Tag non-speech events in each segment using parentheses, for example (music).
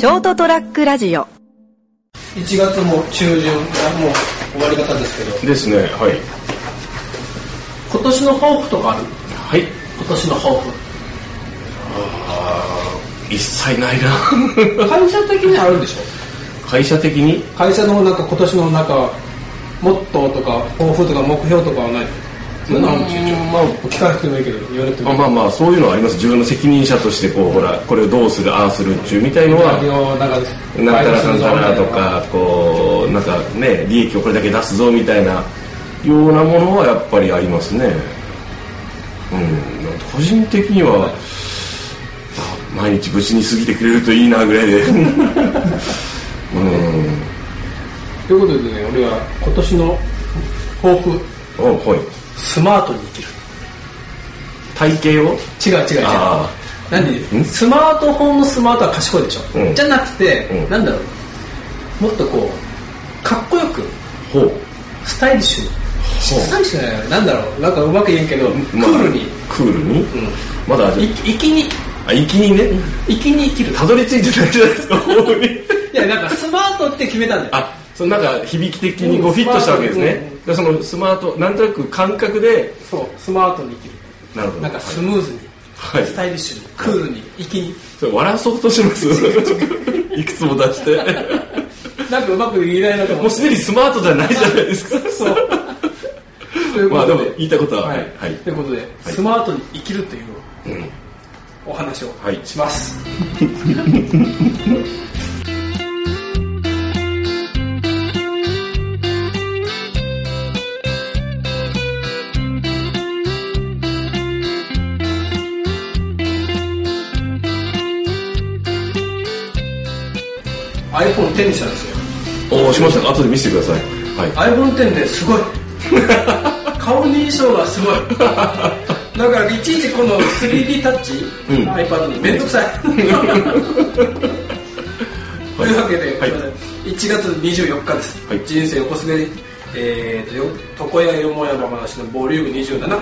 ショートトラックラジオ。1月も中旬がもう終わり方ですけど。ですねはい。今年の抱負とかある？はい。今年の抱負。一切ないな。(laughs) 会社的にあるんでしょ？会社的に？会社のなんか今年のなんかモットーとか抱負とか目標とかはない？そうん。まあ聞かなくてもいいけど言われてもまあまあまあそういうのはあります。自分の責任者としてこうほらこれをどうするああするっちゅうみたいのはなんかなんたらかんたらとかこうなんかね利益をこれだけ出すぞみたいなようなものはやっぱりありますね。うん。個人的にはあ毎日無事に過ぎてくれるといいなぐらいで。(laughs) うん。ということでね俺は今年の抱負。おはいスマートに生きる。体型を？違う違う違う。あ何？スマートフォンのスマートは賢いでしょ、うん。じゃなくて、うん。なんだろう。もっとこうかっこよくほう。スタイリッシュに。スタイリッシュじゃないなんだろう。なんかうまく言えんけど、まあクールに。クールに、まだい粋に。あ粋にね？粋に生きる。たどり着いてないじゃないですか (laughs) いやなんかスマートって決めたんだよ。あそのなんか響き的にこうフィットしたわけですね、うん、そのスマートなんとなく感覚で。そうスマートに生きる。なるほど。なんかスムーズに、はい、スタイリッシュに、はい、クールに。粋にそれ笑そうとします。(laughs) いくつも出して。なんかうまく言えないなと思もうすでにスマートじゃないじゃないですか。そう。う、まあ、で。も言いたことは、はい、はい、ということで、はい、スマートに生きるという、お話をします、は (laughs) い iPhone10 にしたんですよ。おおしましたか？後で見せてください、はい、iPhone10 ですごい。(laughs) 顔認証がすごい。だからいちいちこの 3D タッチ、うん、iPad に。面倒くさい。というわけで、はい、1月24日です、はい、人生横滑り、えーと、と床屋よもやま話のボリューム27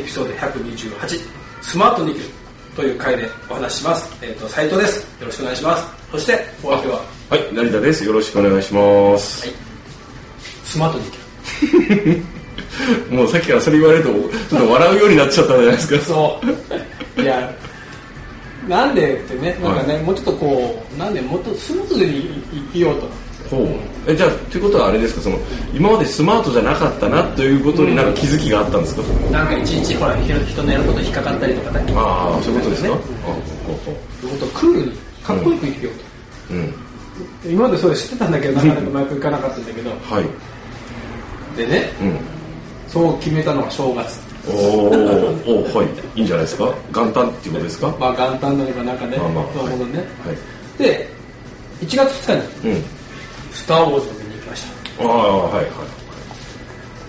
エピソード128スマートに生きるという回でお話しします、えー、と斉藤です。よろしくお願いします。そしてお相手は？はい成田です。よろしくお願いします、スマートに (laughs) もうさっきからそれ言われるとちょっと笑うようになっちゃったじゃないですか。そう。いやなんでってねなんかね、もうちょっとこうなんでもっとスムーズに生きようとえじゃあということはあれですか？その今までスマートじゃなかったなということになんか気づきがあったんですか、なんかいちいちほら人人のやることに引っかかったりとかねああそういうことですか、ね。あほうほそういうことをクールにかっこよく生きようううん。と、今までそれ知ってたんだけどなかなかうまくいかなかったんだけど。(laughs) はい。でねうん。そう決めたのが正月。おー。おーはい。いいんじゃないですか？元旦っていうことですか？まあ元旦なのかなんかねまあまあそういうことね、はい。で1月2日にうん「スター・ウォーズ」を見に行きました。ああはいはい。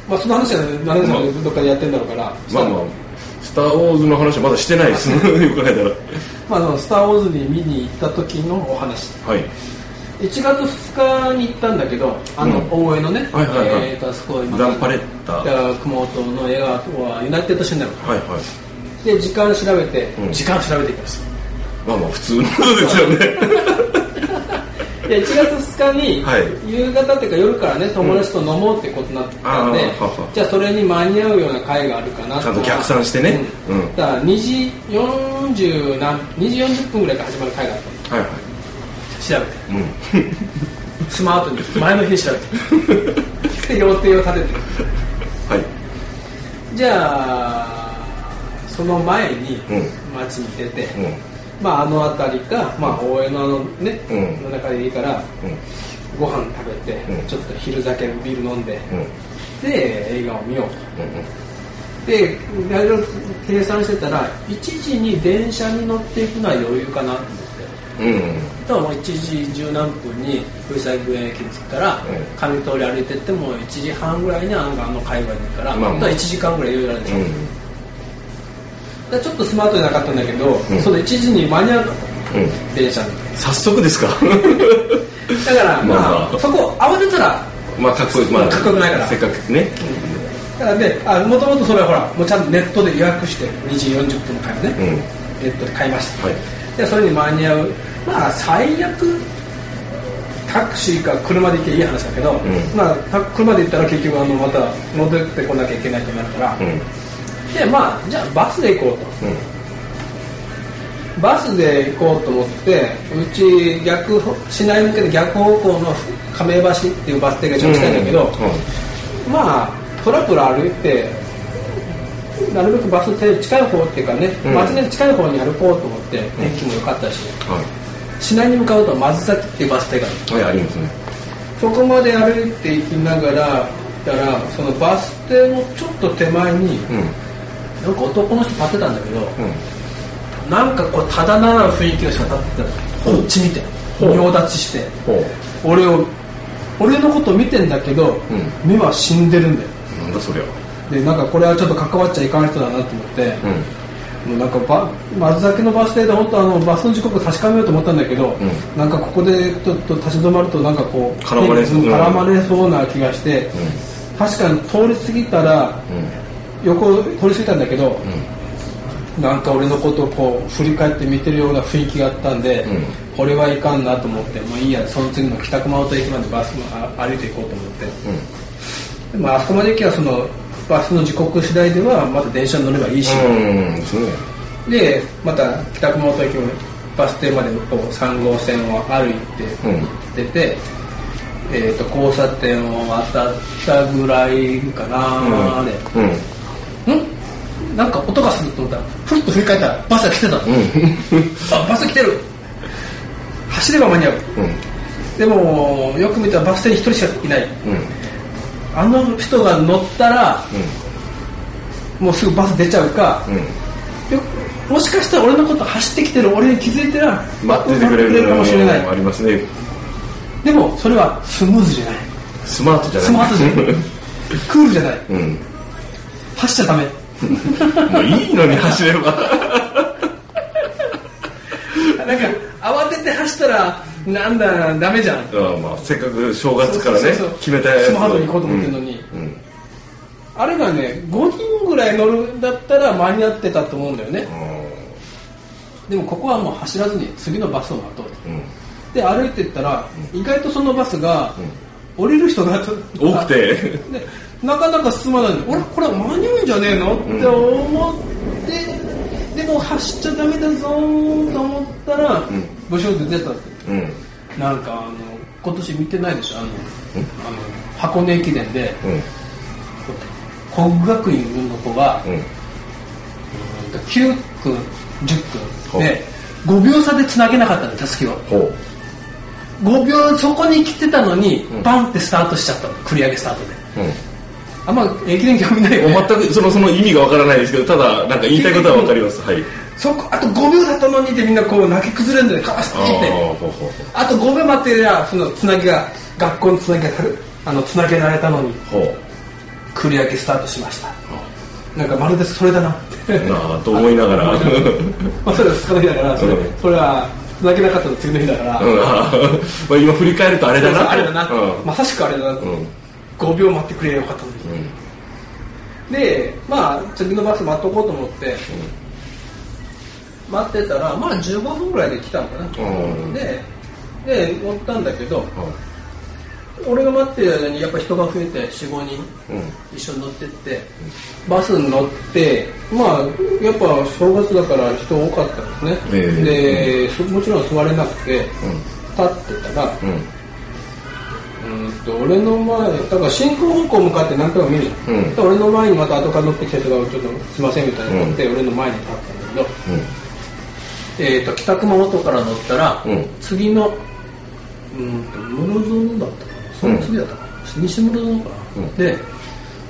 まあその話は何年かどっかでやってんだろうから、まあまあスター・ウォーズの話はまだしてないです。ねよく考えたらまあ、あのスター・ウォーズに見に行った時のお話。はい。1月2日に行ったんだけどあの、うん。大江のね、はいはいはい。えーとあそこ今ダンパレッタ。はい熊本の映画はユナイテッドシネマはいで時間調べて、うん。時間調べていきます。まあまあ普通のことですよね (laughs) で1月2日に、はい。夕方っていうか夜からね友達と飲もうってことになったんで、あーははじゃあそれに間に合うような会があるかなちゃんと逆算してね。うん。うん。だから2時40何2時40分ぐらいから始まる会があったの。はいはい。調べて。うん。(laughs) スマートに前の日に調べて。(laughs) で予定を立てて。はい。じゃあその前にうん。街に出て、うんまああの辺りか、まあ、大江のあのね、うん。の中でいいからうん。ご飯食べて、うん。ちょっと昼酒ビール飲んで、うん。で映画を見よううんとでいろいろ計算してたら1時に電車に乗っていくのは余裕かなと思って。うん。うんとはもう1時十何分に風彩宮園駅に着くから、うん。上通り歩いてっても1時半ぐらいにあのあの界隈に行くから、まあまあ。本当は1時間ぐらい余裕あるでしょ、うんちょっとスマートじゃなかったんだけど、ん。その1時に間に合うかと。うん。電車に。早速ですか？(laughs) だから、ままあ。あまあそこ慌てたらまあかっこいい。まあかっこよくないから。せっかくね。だからねあもともとそれはほらもうちゃんとネットで予約して2時40分の回をね、うん。ネットで買いました、はい。でそれに間に合う。まあ最悪タクシーか車で行けばいい話だけど、ん。まあた車で行ったら結局あのまた戻ってこなきゃいけないとなるから、うんでまあじゃあバスで行こうと。うん。バスで行こうと思ってうち逆市内向けで逆方向の亀橋っていうバス停が一番近いんだけど、まあトラプル歩いてなるべくバス停近い方っていうかね、うん。街に近い方に歩こうと思って天気も良かったし、は市内に向かうと松崎っていうバス停がある。いはいありますね。そこまで歩いて行きながらたらそのバス停のちょっと手前にうんなんか男の人立ってたんだけど、うん。なんかこうただならぬ雰囲気の人が立ってたの。こっち見て。ほう。仁立ちして。俺を俺のこと見てんだけど、ん。目は死んでるんだよ。なんだそりゃ。でなんかこれはちょっと関わっちゃいかん人だなと思って、うん。もうなんかバ松崎のバス停で本当あのバスの時刻確かめようと思ったんだけど、ん。なんかここでちょっと立ち止まるとなんかこう絡まれそうな気がして、確かに通り過ぎたら横通り過ぎたんだけど、なんか俺のことをこう振り返って見てるような雰囲気があったんで、うん。これはいかんなと思ってもういいやその次の北熊本駅までバスあ歩いていこうと思って、でもあそこまで行けばそのバスの時刻次第ではまた電車に乗ればいいし、うんでまた北熊本駅のバス停までこう3号線を歩いてうん。行ってて、えー、と交差点を渡ったぐらいかな、うん。んなんか音がすると思ったらふっと振り返ったらバスが来てたの、あバス来てる。走れば間に合う。うん。でもよく見たらバス停に一人しかいない。うん。あの人が乗ったらもうすぐバス出ちゃうか、うん。よもしかしたら俺のこと走ってきてる俺に気づいてら待っててくれるかもしれないありますねでもそれはスムーズじゃない。スマートじゃない。スマートじゃない。(laughs) クールじゃない。うん。走っちゃダメもういいのに走れば。なんか慌てて走ったらなんだダメじゃん。あまあせっかく正月からね決めたやつスマートに行こうと思ってるのに。うん。うん。あれがね5人ぐらい乗るんだったら間に合ってたと思うんだよね。でもここはもう走らずに次のバスを待とうと。うん。で歩いてったら意外とそのバスが降りる人が多くて。で (laughs) なかなか進まないの。俺これは間に合うんじゃねえの？って思って。でも走っちゃダメだぞー。と思ったらん。ブシュって出たって。うん。なんかあの今年見てないでしょ？あのあの箱根駅伝で。うん。国学院の子がうん。9区10区で5秒差でつなげなかったのたすきを。ほう。5秒そこに来てたのにうん。バンってスタートしちゃったの。繰り上げスタートで。うんあんま駅伝興味ないよ。ね全くそのその意味がわからないですけどただなんか言いたいことはわかります。はい。そこあと5秒だったのにってみんなこう泣き崩れるんだよねカースああってってあと5秒待ってりゃそのつなぎが学校のつなぎがあのつなげられたのに繰り上げスタートしました。なんかまるでそれだなって。うなあと思いながら。(laughs) まあそれは2日の日だからそれ,、うん。それはつなげなかったの次の日だから、(laughs) まあ今振り返るとあれだな。あれだな、うん。まさしくあれだな、うん5秒待ってくれよかったのに、でまあ次のバス待っとこうと思って、待ってたらまあ15分ぐらいで来たのかな、うん。でで乗ったんだけど俺が待ってる間にやっぱ人が増えて45人うん。一緒に乗ってってバスに乗ってまあやっぱ正月だから人多かったんですね、ええ。でそもちろん座れなくてうん。立ってたらうんうんと俺の前だから進行方向向かって何回も見るじゃん、うん。で俺の前にまた後から乗ってきた人がちょっとすいませんみたいな乗って、俺の前に立ったんだけど、えー、と北熊本から乗ったら、うん次のうんと室園だったかな。その次だったかな、西室園かな、うん。で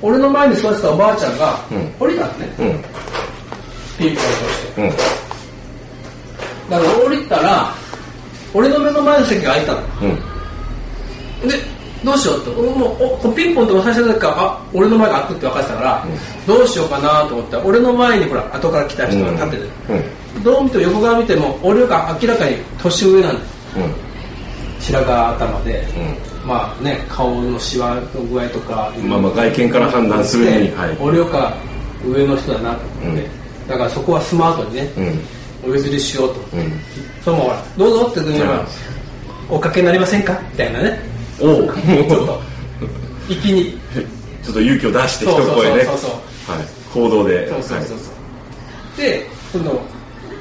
俺の前に座ってたおばあちゃんが、うん。降りたのね。うん。ピンポンとして。うん。だから降りたら俺の目の前の席が空いたの。うん。でどうしようって俺もうおピンポンって押させた時からあ俺の前が開くって分かってたから、どうしようかなと思ったら俺の前にほら後から来た人が立ってて、うん。どう見ても横側見ても俺が明らかに年上なんだようん。白髪頭で、まあね顔のシワの具合とか。まあまあ外見から判断するにではい。俺よか上の人だなと思って、うだからそこはスマートにね、うん。お譲りしようと、うん。そのままほらどうぞって言うにはおかけになりませんか？みたいなねおお (laughs) ちょっと粋に。ちょっと勇気を出して一声ね。そうそうはい。行動で。そうそうそうそう、で今度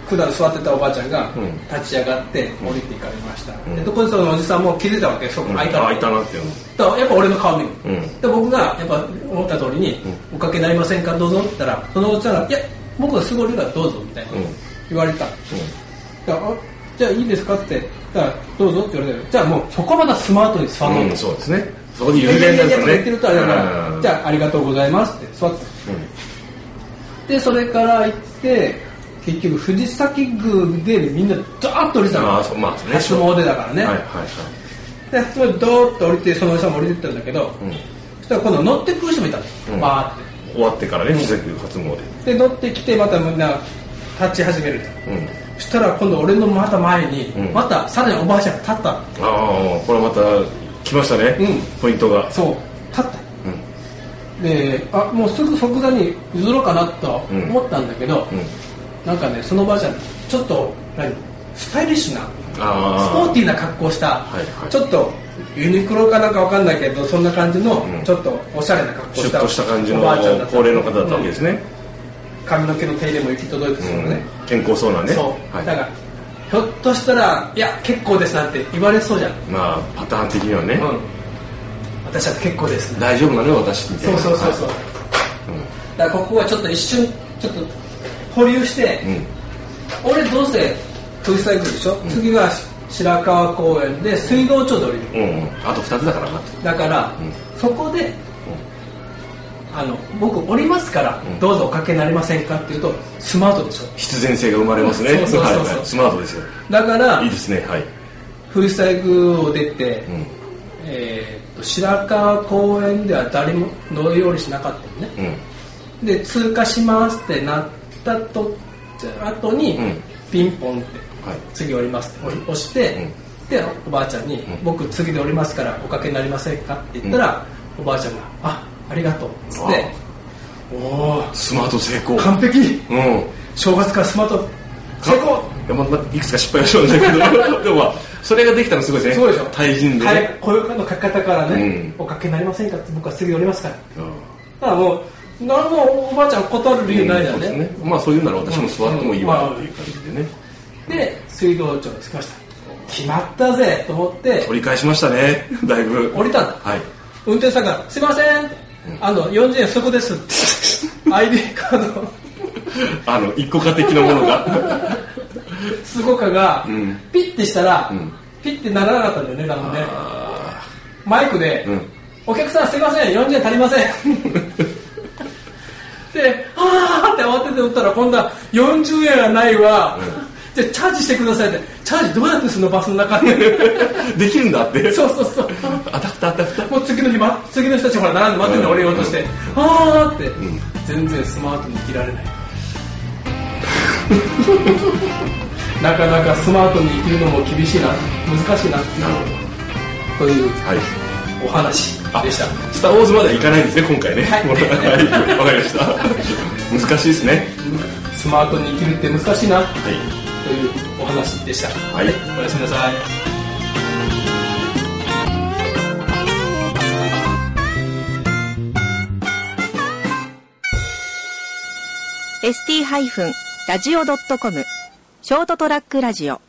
普段座ってたおばあちゃんがうん。立ち上がって降りていかれました、ん。でそこでそのおじさんも気づいたわけそこはい開いたの開いたなっていうの。だからやっぱ俺の顔見る、うん。で僕がやっぱ思った通りに「おかけになりませんか？どうぞ」って言ったらそのおっちゃんが「いや僕がすぐ降りるからどうぞ」みたいなうん。言われた、だかじゃあいいですかってだからどうぞって言われてじゃあもうそこまでスマートに座ろうと、うんそうですね。そこでいや有名なんですよね言ってるとあれだから、うんじゃあありがとうございますって座って。でそれから行って結局藤崎宮でみんなダーッと降りてたの。ああそうまあね。初詣だからね、はいはいはい。でそれドーッと降りてそのおじさんも降りてったんだけど、うん。そしたら今度乗ってくる人もいたの、うん。バーって。終わってからね自宅初詣。で乗ってきてまたみんな立ち始めるうんそしたら今度俺のまた前に、うん。またさらにおばあちゃんが立ったの。ああこれまた来ましたね、うん。ポイントが。そう立った。うん。であもうすぐ即座に譲ろうかなと思ったんだけど、うん。なんかねそのおばあちゃんちょっと何？スタイリッシュなスポーティーな格好をした、はいはい。ちょっとユニクロかなんかわかんないけどそんな感じの、うん。ちょっとおしゃれな格好をしたシュッとした感じのおばあちゃんだった高齢の方だったわけですね、髪の毛の手入れも行き届いてそううん。ね、健康そうなね。そう、はい、だからひょっとしたら「いや結構です」なんて言われそうじゃん、まあパターン的にはね、うん、私は結構です大丈夫なのよ私みたいそうなそうそうそう、はい。だからここはちょっと一瞬ちょっと保留して、うん。俺どうせフリースタイルでしょ、次が白川公園で水道町で降りるうんうん。あと2つだからな。とだから、ん。そこであの僕降りますから、ん。どうぞおかけになりませんかっていうとスマートでしょ。必然性が生まれますね。そうそうそうそう。スマートですよ。だからいいですね。はい。フリースタイルを出て、うん。えーっと白川公園では誰も乗り降りしなかったのね。うん。で通過しますってなったと後に、うん。ピンポンってはい。次降りますって押して、でおばあちゃんに、ん。僕次で降りますからおかけになりませんか?」って言ったら、おばあちゃんが「あありがとう」っつって「おおスマート成功。完璧。うん。正月からスマート。成功!いやまいくつか失敗はしましたけど。(laughs) でもまあそれができたのすごいですね。そうでしょ。対人で、はい、こういうの書き方からね、うん。おかけになりませんかって僕は次降りますから。うん。だからもう何もおばあちゃん断る理由ないじゃんね,、そうですね。まあそういうなら私も座ってもいいわ。っていう感じでね。で水道庁に着きました。決まったぜと思って。折り返しましたね。だいぶ。降りたんだはい。運転手さんが「すいません」って「あの40円そこです」って。(laughs) ID カードあの一個化的なものが。すごかが、ん。ピッてしたら、ん。ピッてならなかったんだよね多分ね。マイクで、うん。お客さんすいません40円足りません」で「あーって慌てて打ったら今度は40円はないわ、じゃあチャージしてくださいってチャージどうやってするのバスの中で (laughs) できるんだって。そうそうそう。アタフタアタフタもう次の日、ま、次の人たちほら並んで待ってんの、うん。俺言おうとして、あーって、全然スマートに生きられない。(laughs) なかなかスマートに生きるのも厳しいな。難しいなっていうというはい。お話でした。スター・ウォーズまでは行かないんですね今回ね。はい。(laughs) はい。わかりました。難しいですね。スマートに生きるって難しいな。はい。というお話でした。はい。おやすみなさい。ー ST-radio.com ショートトラックラジオ